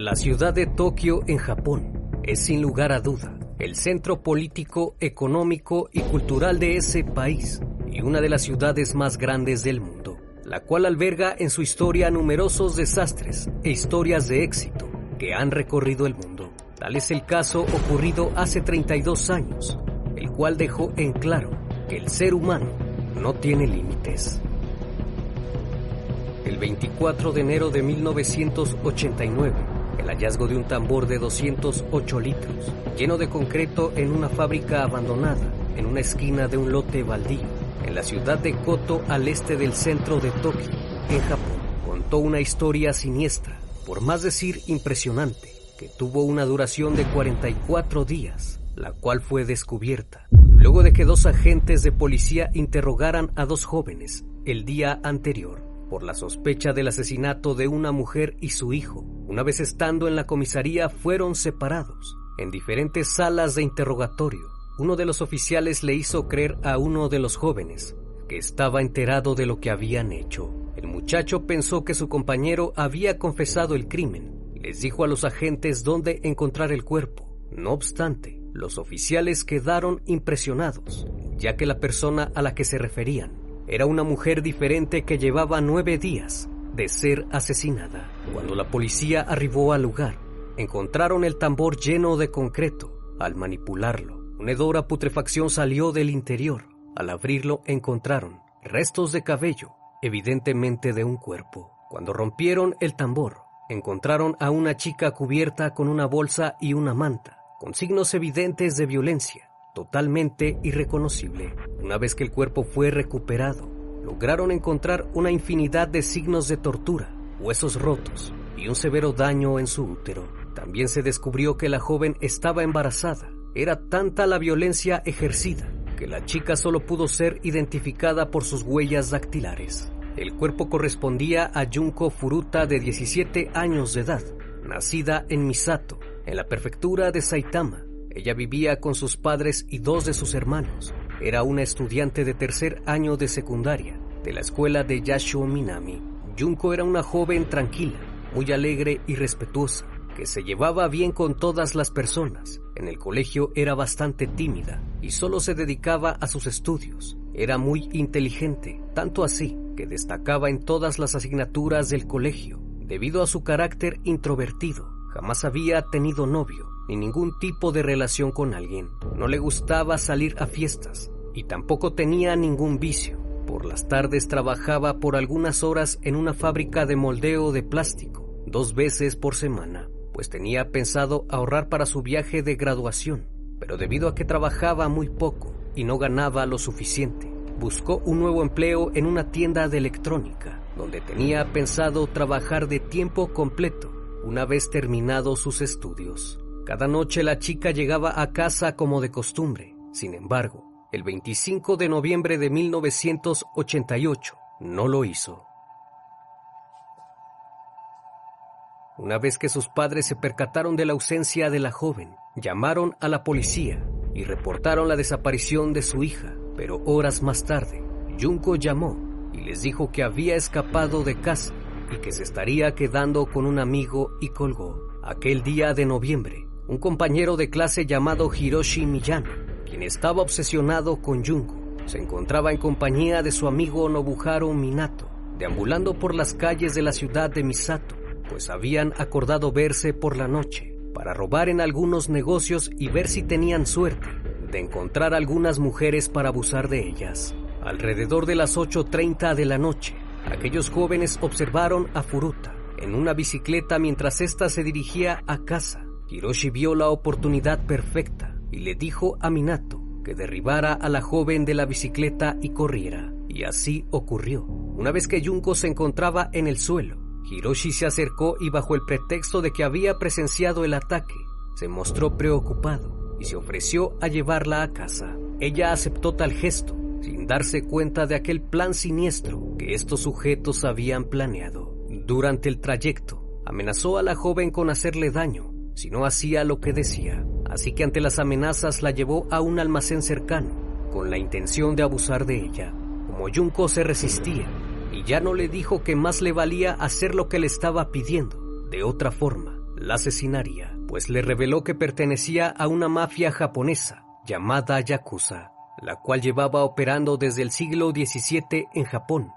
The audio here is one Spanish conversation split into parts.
La ciudad de Tokio en Japón es sin lugar a duda el centro político, económico y cultural de ese país y una de las ciudades más grandes del mundo, la cual alberga en su historia numerosos desastres e historias de éxito que han recorrido el mundo. Tal es el caso ocurrido hace 32 años, el cual dejó en claro que el ser humano no tiene límites. El 24 de enero de 1989, el hallazgo de un tambor de 208 litros, lleno de concreto en una fábrica abandonada, en una esquina de un lote baldío, en la ciudad de Koto al este del centro de Tokio, en Japón, contó una historia siniestra, por más decir impresionante, que tuvo una duración de 44 días, la cual fue descubierta, luego de que dos agentes de policía interrogaran a dos jóvenes el día anterior por la sospecha del asesinato de una mujer y su hijo. Una vez estando en la comisaría fueron separados en diferentes salas de interrogatorio. Uno de los oficiales le hizo creer a uno de los jóvenes que estaba enterado de lo que habían hecho. El muchacho pensó que su compañero había confesado el crimen. Les dijo a los agentes dónde encontrar el cuerpo. No obstante, los oficiales quedaron impresionados, ya que la persona a la que se referían era una mujer diferente que llevaba nueve días de ser asesinada. Cuando la policía arribó al lugar, encontraron el tambor lleno de concreto. Al manipularlo, una hedora putrefacción salió del interior. Al abrirlo encontraron restos de cabello, evidentemente de un cuerpo. Cuando rompieron el tambor, encontraron a una chica cubierta con una bolsa y una manta, con signos evidentes de violencia totalmente irreconocible. Una vez que el cuerpo fue recuperado, lograron encontrar una infinidad de signos de tortura, huesos rotos y un severo daño en su útero. También se descubrió que la joven estaba embarazada. Era tanta la violencia ejercida que la chica solo pudo ser identificada por sus huellas dactilares. El cuerpo correspondía a Junko Furuta de 17 años de edad, nacida en Misato, en la prefectura de Saitama, Ella vivía con sus padres y dos de sus hermanos. Era una estudiante de tercer año de secundaria de la escuela de Yasho Minami. Junko era una joven tranquila, muy alegre y respetuosa, que se llevaba bien con todas las personas. En el colegio era bastante tímida y solo se dedicaba a sus estudios. Era muy inteligente, tanto así que destacaba en todas las asignaturas del colegio. Debido a su carácter introvertido, jamás había tenido novio ni ningún tipo de relación con alguien. No le gustaba salir a fiestas y tampoco tenía ningún vicio. Por las tardes trabajaba por algunas horas en una fábrica de moldeo de plástico, dos veces por semana, pues tenía pensado ahorrar para su viaje de graduación, pero debido a que trabajaba muy poco y no ganaba lo suficiente, buscó un nuevo empleo en una tienda de electrónica, donde tenía pensado trabajar de tiempo completo una vez terminados sus estudios. Cada noche la chica llegaba a casa como de costumbre. Sin embargo, el 25 de noviembre de 1988 no lo hizo. Una vez que sus padres se percataron de la ausencia de la joven, llamaron a la policía y reportaron la desaparición de su hija, pero horas más tarde, Junko llamó y les dijo que había escapado de casa y que se estaría quedando con un amigo y colgó. Aquel día de noviembre, un compañero de clase llamado Hiroshi Miyano, quien estaba obsesionado con Junko, se encontraba en compañía de su amigo Nobuharu Minato, deambulando por las calles de la ciudad de Misato, pues habían acordado verse por la noche para robar en algunos negocios y ver si tenían suerte de encontrar algunas mujeres para abusar de ellas. Alrededor de las 8.30 de la noche, aquellos jóvenes observaron a Furuta en una bicicleta mientras ésta se dirigía a casa. Hiroshi vio la oportunidad perfecta y le dijo a Minato que derribara a la joven de la bicicleta y corriera. Y así ocurrió. Una vez que Junko se encontraba en el suelo, Hiroshi se acercó y bajo el pretexto de que había presenciado el ataque, se mostró preocupado y se ofreció a llevarla a casa. Ella aceptó tal gesto sin darse cuenta de aquel plan siniestro que estos sujetos habían planeado. Durante el trayecto, amenazó a la joven con hacerle daño si no hacía lo que decía, así que ante las amenazas la llevó a un almacén cercano, con la intención de abusar de ella. Como Junko se resistía, y ya no le dijo que más le valía hacer lo que le estaba pidiendo, de otra forma, la asesinaría, pues le reveló que pertenecía a una mafia japonesa llamada Yakuza, la cual llevaba operando desde el siglo XVII en Japón.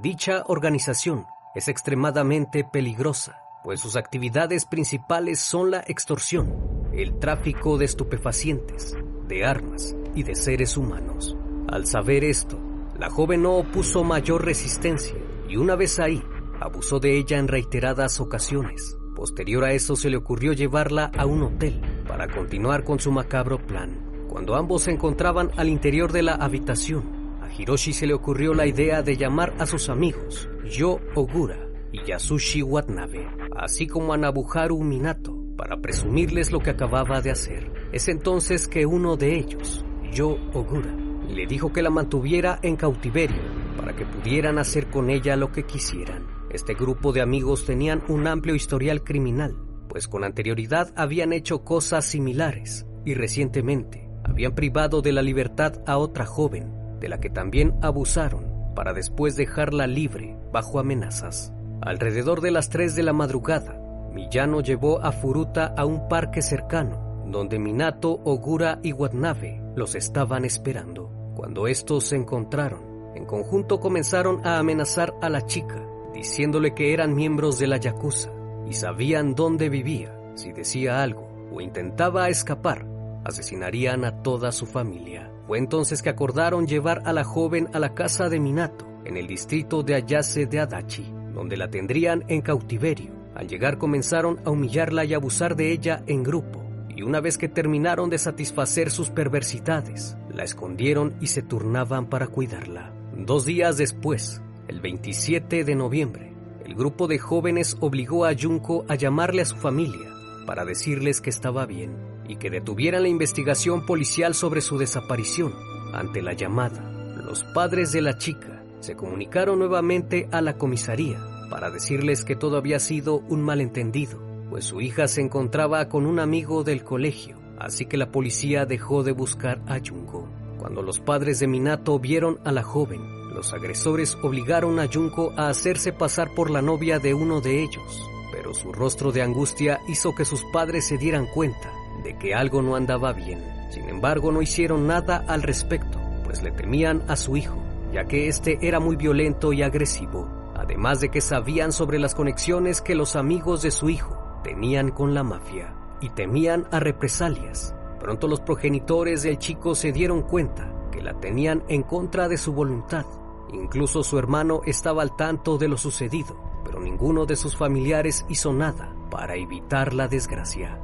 Dicha organización es extremadamente peligrosa, pues sus actividades principales son la extorsión, el tráfico de estupefacientes, de armas y de seres humanos. Al saber esto, la joven no opuso mayor resistencia y una vez ahí, abusó de ella en reiteradas ocasiones. Posterior a eso se le ocurrió llevarla a un hotel para continuar con su macabro plan. Cuando ambos se encontraban al interior de la habitación, a Hiroshi se le ocurrió la idea de llamar a sus amigos, Yo Ogura y Yasushi Watanabe, así como a Nabuharu Minato, para presumirles lo que acababa de hacer. Es entonces que uno de ellos, Yo Ogura, le dijo que la mantuviera en cautiverio para que pudieran hacer con ella lo que quisieran. Este grupo de amigos tenían un amplio historial criminal, pues con anterioridad habían hecho cosas similares y recientemente habían privado de la libertad a otra joven, de la que también abusaron, para después dejarla libre bajo amenazas. Alrededor de las 3 de la madrugada, Millano llevó a Furuta a un parque cercano, donde Minato, Ogura y Watanabe los estaban esperando. Cuando estos se encontraron, en conjunto comenzaron a amenazar a la chica, diciéndole que eran miembros de la Yakuza y sabían dónde vivía. Si decía algo o intentaba escapar, asesinarían a toda su familia. Fue entonces que acordaron llevar a la joven a la casa de Minato, en el distrito de Ayase de Adachi, donde la tendrían en cautiverio. Al llegar comenzaron a humillarla y abusar de ella en grupo, y una vez que terminaron de satisfacer sus perversidades, la escondieron y se turnaban para cuidarla. Dos días después, el 27 de noviembre, el grupo de jóvenes obligó a Junko a llamarle a su familia para decirles que estaba bien y que detuvieran la investigación policial sobre su desaparición. Ante la llamada, los padres de la chica se comunicaron nuevamente a la comisaría para decirles que todo había sido un malentendido, pues su hija se encontraba con un amigo del colegio así que la policía dejó de buscar a Junko. Cuando los padres de Minato vieron a la joven, los agresores obligaron a Junko a hacerse pasar por la novia de uno de ellos, pero su rostro de angustia hizo que sus padres se dieran cuenta de que algo no andaba bien. Sin embargo, no hicieron nada al respecto, pues le temían a su hijo, ya que este era muy violento y agresivo, además de que sabían sobre las conexiones que los amigos de su hijo tenían con la mafia y temían a represalias. Pronto los progenitores del chico se dieron cuenta que la tenían en contra de su voluntad. Incluso su hermano estaba al tanto de lo sucedido, pero ninguno de sus familiares hizo nada para evitar la desgracia.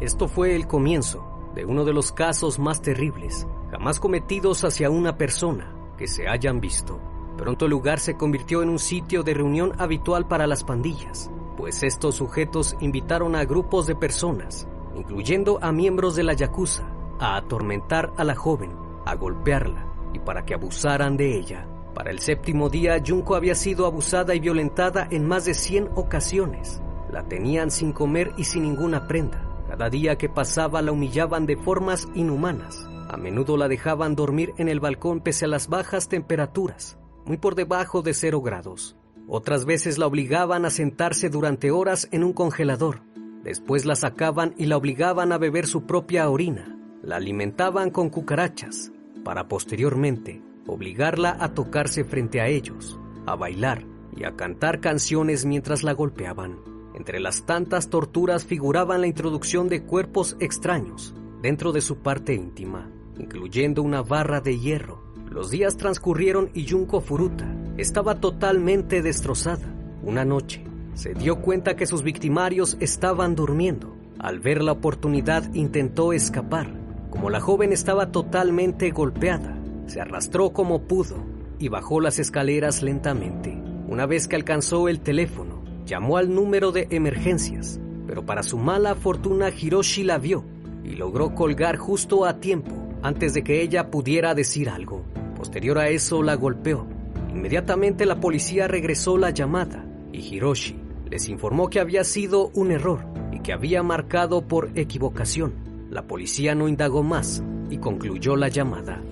Esto fue el comienzo de uno de los casos más terribles jamás cometidos hacia una persona que se hayan visto. Pronto el lugar se convirtió en un sitio de reunión habitual para las pandillas, pues estos sujetos invitaron a grupos de personas, incluyendo a miembros de la Yakuza, a atormentar a la joven, a golpearla y para que abusaran de ella. Para el séptimo día, Junko había sido abusada y violentada en más de 100 ocasiones. La tenían sin comer y sin ninguna prenda. Cada día que pasaba la humillaban de formas inhumanas. A menudo la dejaban dormir en el balcón pese a las bajas temperaturas, muy por debajo de cero grados. Otras veces la obligaban a sentarse durante horas en un congelador. Después la sacaban y la obligaban a beber su propia orina. La alimentaban con cucarachas, para posteriormente obligarla a tocarse frente a ellos, a bailar y a cantar canciones mientras la golpeaban. Entre las tantas torturas figuraban la introducción de cuerpos extraños dentro de su parte íntima, incluyendo una barra de hierro. Los días transcurrieron y Junko Furuta estaba totalmente destrozada. Una noche, se dio cuenta que sus victimarios estaban durmiendo. Al ver la oportunidad intentó escapar. Como la joven estaba totalmente golpeada, se arrastró como pudo y bajó las escaleras lentamente. Una vez que alcanzó el teléfono, llamó al número de emergencias, pero para su mala fortuna Hiroshi la vio y logró colgar justo a tiempo antes de que ella pudiera decir algo. Posterior a eso la golpeó. Inmediatamente la policía regresó la llamada y Hiroshi les informó que había sido un error y que había marcado por equivocación. La policía no indagó más y concluyó la llamada.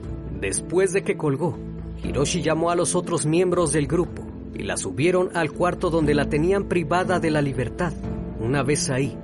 Después de que colgó, Hiroshi llamó a los otros miembros del grupo y la subieron al cuarto donde la tenían privada de la libertad. Una vez ahí,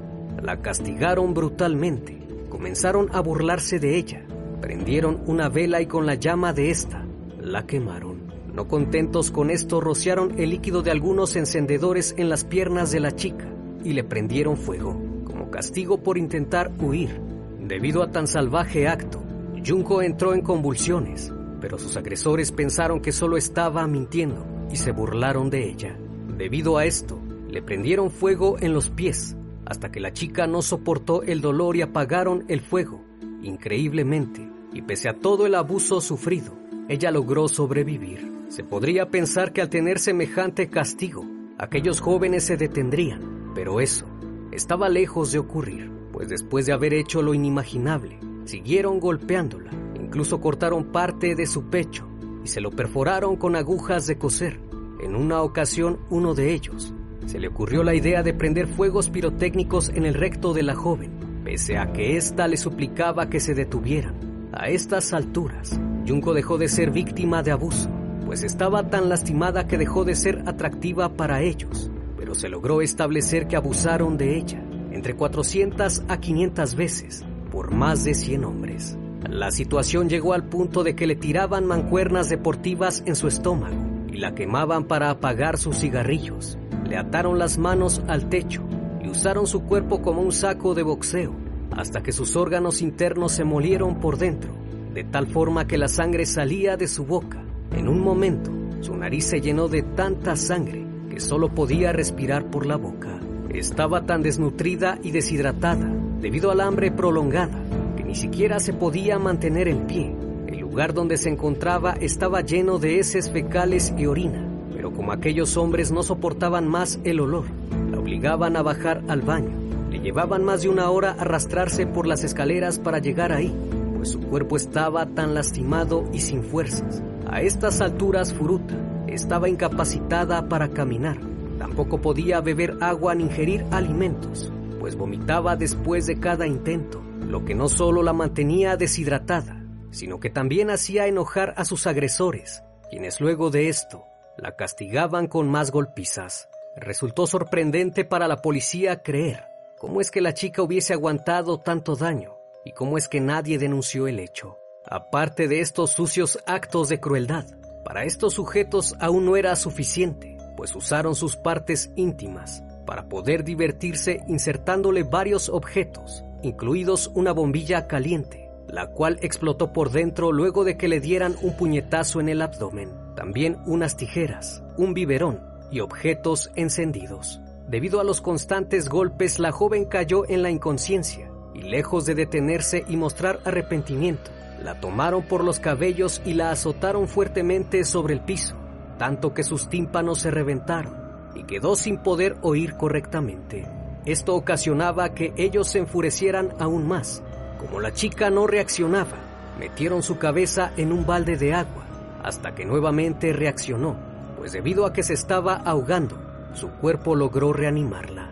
la castigaron brutalmente. Comenzaron a burlarse de ella. Prendieron una vela y con la llama de esta la quemaron. No contentos con esto, rociaron el líquido de algunos encendedores en las piernas de la chica y le prendieron fuego, como castigo por intentar huir. Debido a tan salvaje acto, Junko entró en convulsiones, pero sus agresores pensaron que solo estaba mintiendo y se burlaron de ella. Debido a esto, le prendieron fuego en los pies hasta que la chica no soportó el dolor y apagaron el fuego. Increíblemente, y pese a todo el abuso sufrido, ella logró sobrevivir. Se podría pensar que al tener semejante castigo, aquellos jóvenes se detendrían, pero eso estaba lejos de ocurrir, pues después de haber hecho lo inimaginable, siguieron golpeándola, incluso cortaron parte de su pecho y se lo perforaron con agujas de coser. En una ocasión, uno de ellos se le ocurrió la idea de prender fuegos pirotécnicos en el recto de la joven, pese a que ésta le suplicaba que se detuvieran. A estas alturas, Junko dejó de ser víctima de abuso, pues estaba tan lastimada que dejó de ser atractiva para ellos, pero se logró establecer que abusaron de ella entre 400 a 500 veces por más de 100 hombres. La situación llegó al punto de que le tiraban mancuernas deportivas en su estómago y la quemaban para apagar sus cigarrillos. Le ataron las manos al techo y usaron su cuerpo como un saco de boxeo hasta que sus órganos internos se molieron por dentro, de tal forma que la sangre salía de su boca. En un momento, su nariz se llenó de tanta sangre que solo podía respirar por la boca. Estaba tan desnutrida y deshidratada debido al hambre prolongada que ni siquiera se podía mantener en pie. El lugar donde se encontraba estaba lleno de heces fecales y orina, pero como aquellos hombres no soportaban más el olor, la obligaban a bajar al baño. Le llevaban más de una hora arrastrarse por las escaleras para llegar ahí, pues su cuerpo estaba tan lastimado y sin fuerzas. A estas alturas Furuta estaba incapacitada para caminar. Tampoco podía beber agua ni ingerir alimentos. pues vomitaba después de cada intento, lo que no solo la mantenía deshidratada, sino que también hacía enojar a sus agresores, quienes luego de esto la castigaban con más golpizas. Resultó sorprendente para la policía creer cómo es que la chica hubiese aguantado tanto daño y cómo es que nadie denunció el hecho. Aparte de estos sucios actos de crueldad, para estos sujetos aún no era suficiente, pues usaron sus partes íntimas para poder divertirse insertándole varios objetos, incluidos una bombilla caliente, la cual explotó por dentro luego de que le dieran un puñetazo en el abdomen, también unas tijeras, un biberón y objetos encendidos. Debido a los constantes golpes, la joven cayó en la inconsciencia y lejos de detenerse y mostrar arrepentimiento, la tomaron por los cabellos y la azotaron fuertemente sobre el piso, tanto que sus tímpanos se reventaron y quedó sin poder oír correctamente. Esto ocasionaba que ellos se enfurecieran aún más. Como la chica no reaccionaba, metieron su cabeza en un balde de agua hasta que nuevamente reaccionó, pues debido a que se estaba ahogando, su cuerpo logró reanimarla.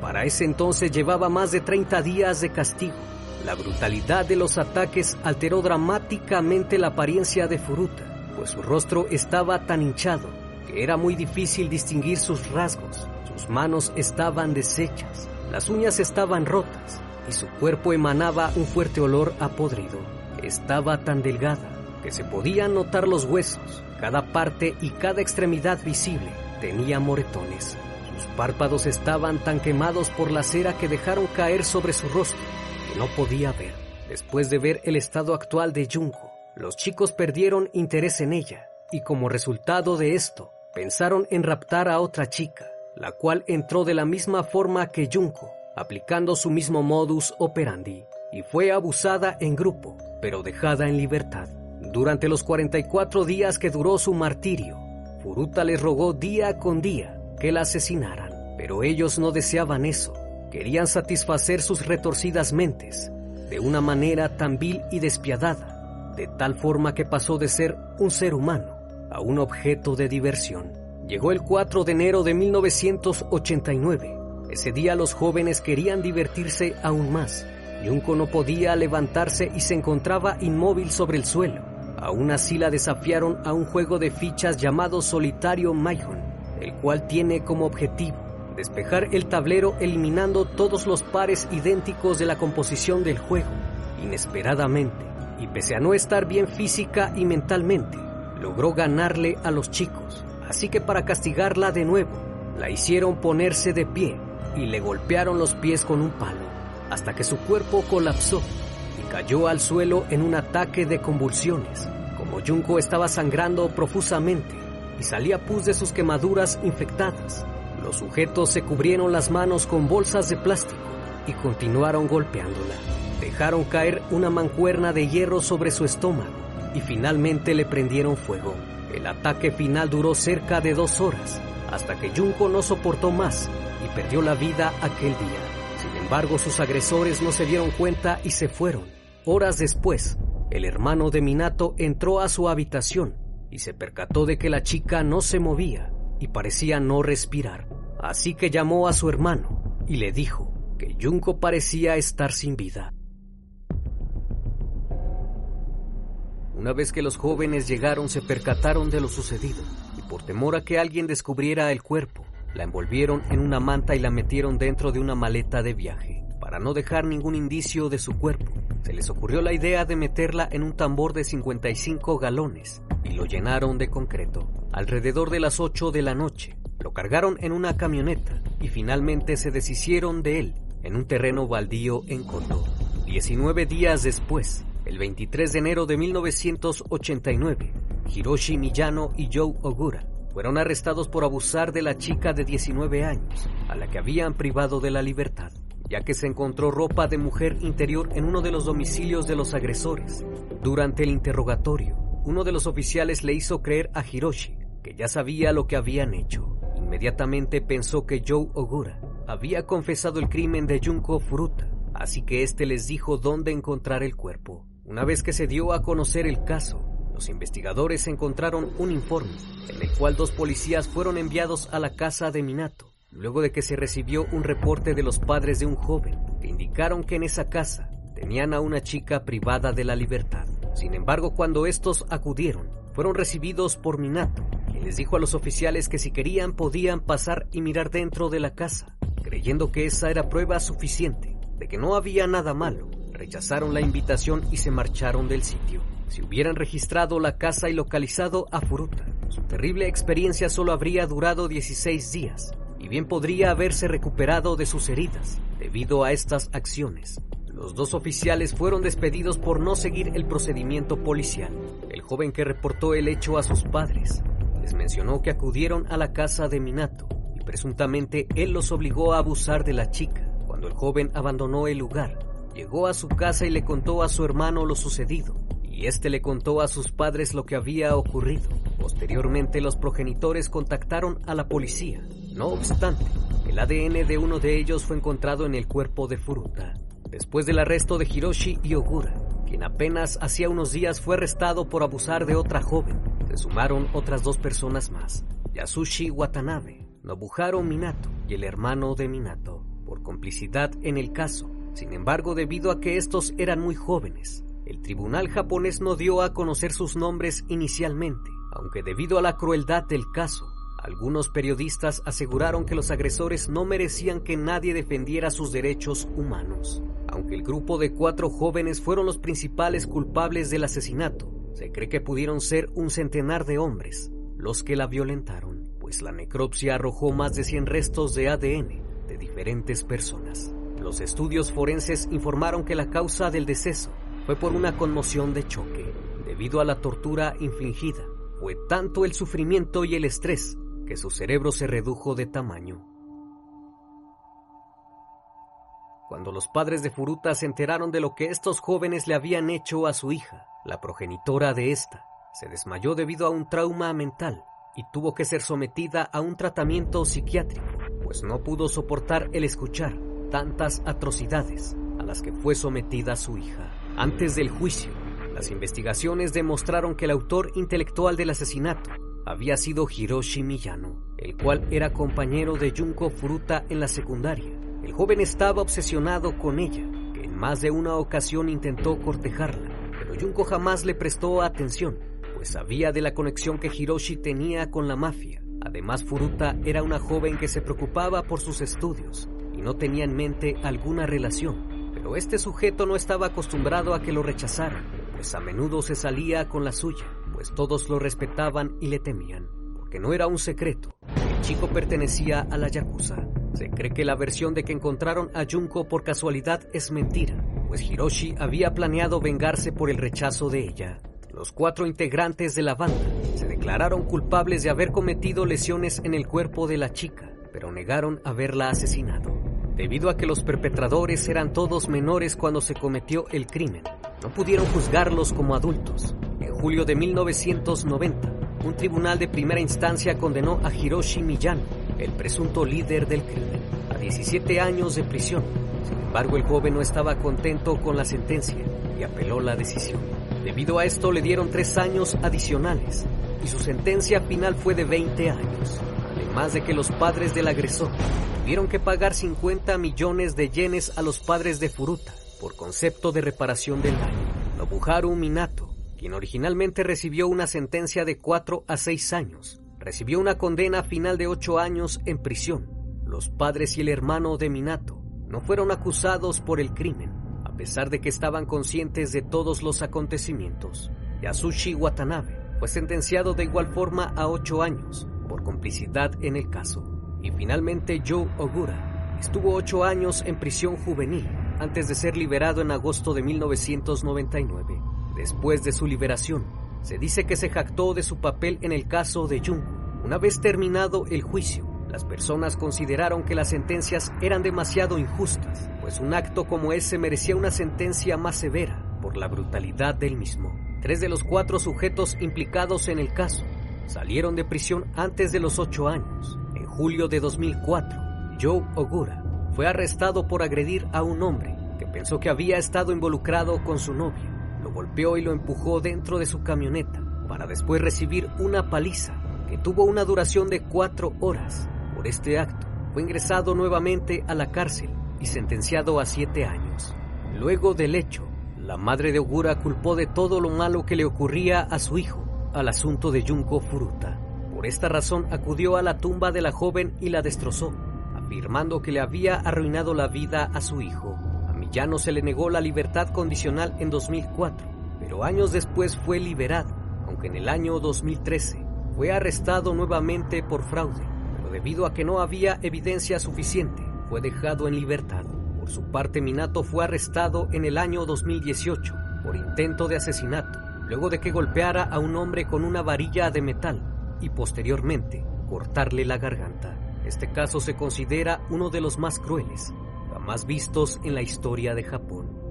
Para ese entonces llevaba más de 30 días de castigo. La brutalidad de los ataques alteró dramáticamente la apariencia de Furuta, pues su rostro estaba tan hinchado que era muy difícil distinguir sus rasgos. Sus manos estaban deshechas, las uñas estaban rotas y su cuerpo emanaba un fuerte olor a podrido. Estaba tan delgada que se podían notar los huesos, cada parte y cada extremidad visible tenía moretones. Sus párpados estaban tan quemados por la cera que dejaron caer sobre su rostro que no podía ver. Después de ver el estado actual de Junko, los chicos perdieron interés en ella y como resultado de esto, pensaron en raptar a otra chica, la cual entró de la misma forma que Junko, aplicando su mismo modus operandi, y fue abusada en grupo, pero dejada en libertad. Durante los 44 días que duró su martirio, Furuta les rogó día con día que la asesinaran, pero ellos no deseaban eso. Querían satisfacer sus retorcidas mentes de una manera tan vil y despiadada, de tal forma que pasó de ser un ser humano a un objeto de diversión. Llegó el 4 de enero de 1989. Ese día los jóvenes querían divertirse aún más. Junko no podía levantarse y se encontraba inmóvil sobre el suelo. Aún así la desafiaron a un juego de fichas llamado Solitario Maihon el cual tiene como objetivo despejar el tablero eliminando todos los pares idénticos de la composición del juego. Inesperadamente, y pese a no estar bien física y mentalmente, logró ganarle a los chicos. Así que para castigarla de nuevo, la hicieron ponerse de pie y le golpearon los pies con un palo, hasta que su cuerpo colapsó y cayó al suelo en un ataque de convulsiones. Como Junko estaba sangrando profusamente, y salía pus de sus quemaduras infectadas. Los sujetos se cubrieron las manos con bolsas de plástico y continuaron golpeándola. Dejaron caer una mancuerna de hierro sobre su estómago y finalmente le prendieron fuego. El ataque final duró cerca de dos horas, hasta que Junko no soportó más y perdió la vida aquel día. Sin embargo, sus agresores no se dieron cuenta y se fueron. Horas después, el hermano de Minato entró a su habitación y se percató de que la chica no se movía y parecía no respirar. Así que llamó a su hermano y le dijo que Junko parecía estar sin vida. Una vez que los jóvenes llegaron se percataron de lo sucedido y por temor a que alguien descubriera el cuerpo, la envolvieron en una manta y la metieron dentro de una maleta de viaje para no dejar ningún indicio de su cuerpo. Se les ocurrió la idea de meterla en un tambor de 55 galones y lo llenaron de concreto. Alrededor de las 8 de la noche, lo cargaron en una camioneta y finalmente se deshicieron de él en un terreno baldío en Koto. 19 días después, el 23 de enero de 1989, Hiroshi Miyano y Joe Ogura fueron arrestados por abusar de la chica de 19 años, a la que habían privado de la libertad, ya que se encontró ropa de mujer interior en uno de los domicilios de los agresores. Durante el interrogatorio, uno de los oficiales le hizo creer a Hiroshi que ya sabía lo que habían hecho. Inmediatamente pensó que Joe Ogura había confesado el crimen de Junko Furuta, así que éste les dijo dónde encontrar el cuerpo. Una vez que se dio a conocer el caso, los investigadores encontraron un informe en el cual dos policías fueron enviados a la casa de Minato, luego de que se recibió un reporte de los padres de un joven que indicaron que en esa casa tenían a una chica privada de la libertad. Sin embargo, cuando estos acudieron, fueron recibidos por Minato, quien les dijo a los oficiales que si querían podían pasar y mirar dentro de la casa, creyendo que esa era prueba suficiente de que no había nada malo. Rechazaron la invitación y se marcharon del sitio. Si hubieran registrado la casa y localizado a Furuta, su terrible experiencia solo habría durado 16 días y bien podría haberse recuperado de sus heridas debido a estas acciones. Los dos oficiales fueron despedidos por no seguir el procedimiento policial. El joven que reportó el hecho a sus padres les mencionó que acudieron a la casa de Minato y presuntamente él los obligó a abusar de la chica. Cuando el joven abandonó el lugar, llegó a su casa y le contó a su hermano lo sucedido y este le contó a sus padres lo que había ocurrido. Posteriormente los progenitores contactaron a la policía. No obstante, el ADN de uno de ellos fue encontrado en el cuerpo de Furuta. Después del arresto de Hiroshi y Ogura, quien apenas hacía unos días fue arrestado por abusar de otra joven, se sumaron otras dos personas más, Yasushi Watanabe, Nobuharu Minato y el hermano de Minato, por complicidad en el caso. Sin embargo, debido a que estos eran muy jóvenes, el tribunal japonés no dio a conocer sus nombres inicialmente, aunque debido a la crueldad del caso, algunos periodistas aseguraron que los agresores no merecían que nadie defendiera sus derechos humanos. Aunque el grupo de cuatro jóvenes fueron los principales culpables del asesinato, se cree que pudieron ser un centenar de hombres los que la violentaron, pues la necropsia arrojó más de 100 restos de ADN de diferentes personas. Los estudios forenses informaron que la causa del deceso fue por una conmoción de choque. Debido a la tortura infligida, fue tanto el sufrimiento y el estrés que su cerebro se redujo de tamaño. Cuando los padres de Furuta se enteraron de lo que estos jóvenes le habían hecho a su hija, la progenitora de esta, se desmayó debido a un trauma mental y tuvo que ser sometida a un tratamiento psiquiátrico, pues no pudo soportar el escuchar tantas atrocidades a las que fue sometida su hija. Antes del juicio, las investigaciones demostraron que el autor intelectual del asesinato había sido Hiroshi Miyano, el cual era compañero de Junko Furuta en la secundaria. El joven estaba obsesionado con ella, que en más de una ocasión intentó cortejarla, pero Junko jamás le prestó atención, pues sabía de la conexión que Hiroshi tenía con la mafia. Además, Furuta era una joven que se preocupaba por sus estudios no tenía en mente alguna relación pero este sujeto no estaba acostumbrado a que lo rechazaran, pues a menudo se salía con la suya, pues todos lo respetaban y le temían, porque no era un secreto. El chico pertenecía a la Yakuza. Se cree que la versión de que encontraron a Junko por casualidad es mentira, pues Hiroshi había planeado vengarse por el rechazo de ella. Los cuatro integrantes de la banda se declararon culpables de haber cometido lesiones en el cuerpo de la chica, pero negaron haberla asesinado debido a que los perpetradores eran todos menores cuando se cometió el crimen. No pudieron juzgarlos como adultos. En julio de 1990, un tribunal de primera instancia condenó a Hiroshi Miyano, el presunto líder del crimen, a 17 años de prisión. Sin embargo, el joven no estaba contento con la sentencia y apeló la decisión. Debido a esto, le dieron tres años adicionales y su sentencia final fue de 20 años. Además de que los padres del agresor tuvieron que pagar 50 millones de yenes a los padres de Furuta por concepto de reparación del daño. Nobuharu Minato, quien originalmente recibió una sentencia de 4 a 6 años, recibió una condena final de 8 años en prisión. Los padres y el hermano de Minato no fueron acusados por el crimen, a pesar de que estaban conscientes de todos los acontecimientos. Yasushi Watanabe fue sentenciado de igual forma a 8 años por complicidad en el caso. Y finalmente Joe Ogura estuvo ocho años en prisión juvenil antes de ser liberado en agosto de 1999. Después de su liberación, se dice que se jactó de su papel en el caso de Jung. Una vez terminado el juicio, las personas consideraron que las sentencias eran demasiado injustas, pues un acto como ese merecía una sentencia más severa por la brutalidad del mismo. Tres de los cuatro sujetos implicados en el caso salieron de prisión antes de los ocho años julio de 2004, Joe Ogura fue arrestado por agredir a un hombre que pensó que había estado involucrado con su novia. Lo golpeó y lo empujó dentro de su camioneta para después recibir una paliza que tuvo una duración de cuatro horas. Por este acto, fue ingresado nuevamente a la cárcel y sentenciado a siete años. Luego del hecho, la madre de Ogura culpó de todo lo malo que le ocurría a su hijo al asunto de Junko Furuta. Por esta razón acudió a la tumba de la joven y la destrozó, afirmando que le había arruinado la vida a su hijo. A Millano se le negó la libertad condicional en 2004, pero años después fue liberado, aunque en el año 2013 fue arrestado nuevamente por fraude, pero debido a que no había evidencia suficiente, fue dejado en libertad. Por su parte, Minato fue arrestado en el año 2018 por intento de asesinato, luego de que golpeara a un hombre con una varilla de metal y posteriormente cortarle la garganta. Este caso se considera uno de los más crueles, jamás vistos en la historia de Japón.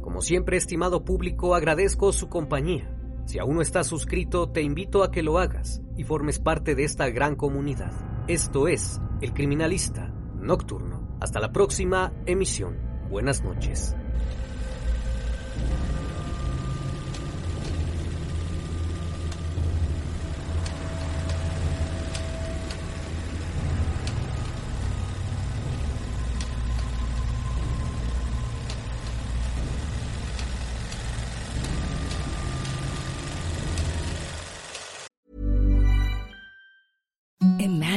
Como siempre, estimado público, agradezco su compañía. Si aún no estás suscrito, te invito a que lo hagas y formes parte de esta gran comunidad. Esto es El Criminalista Nocturno. Hasta la próxima emisión. Buenas noches.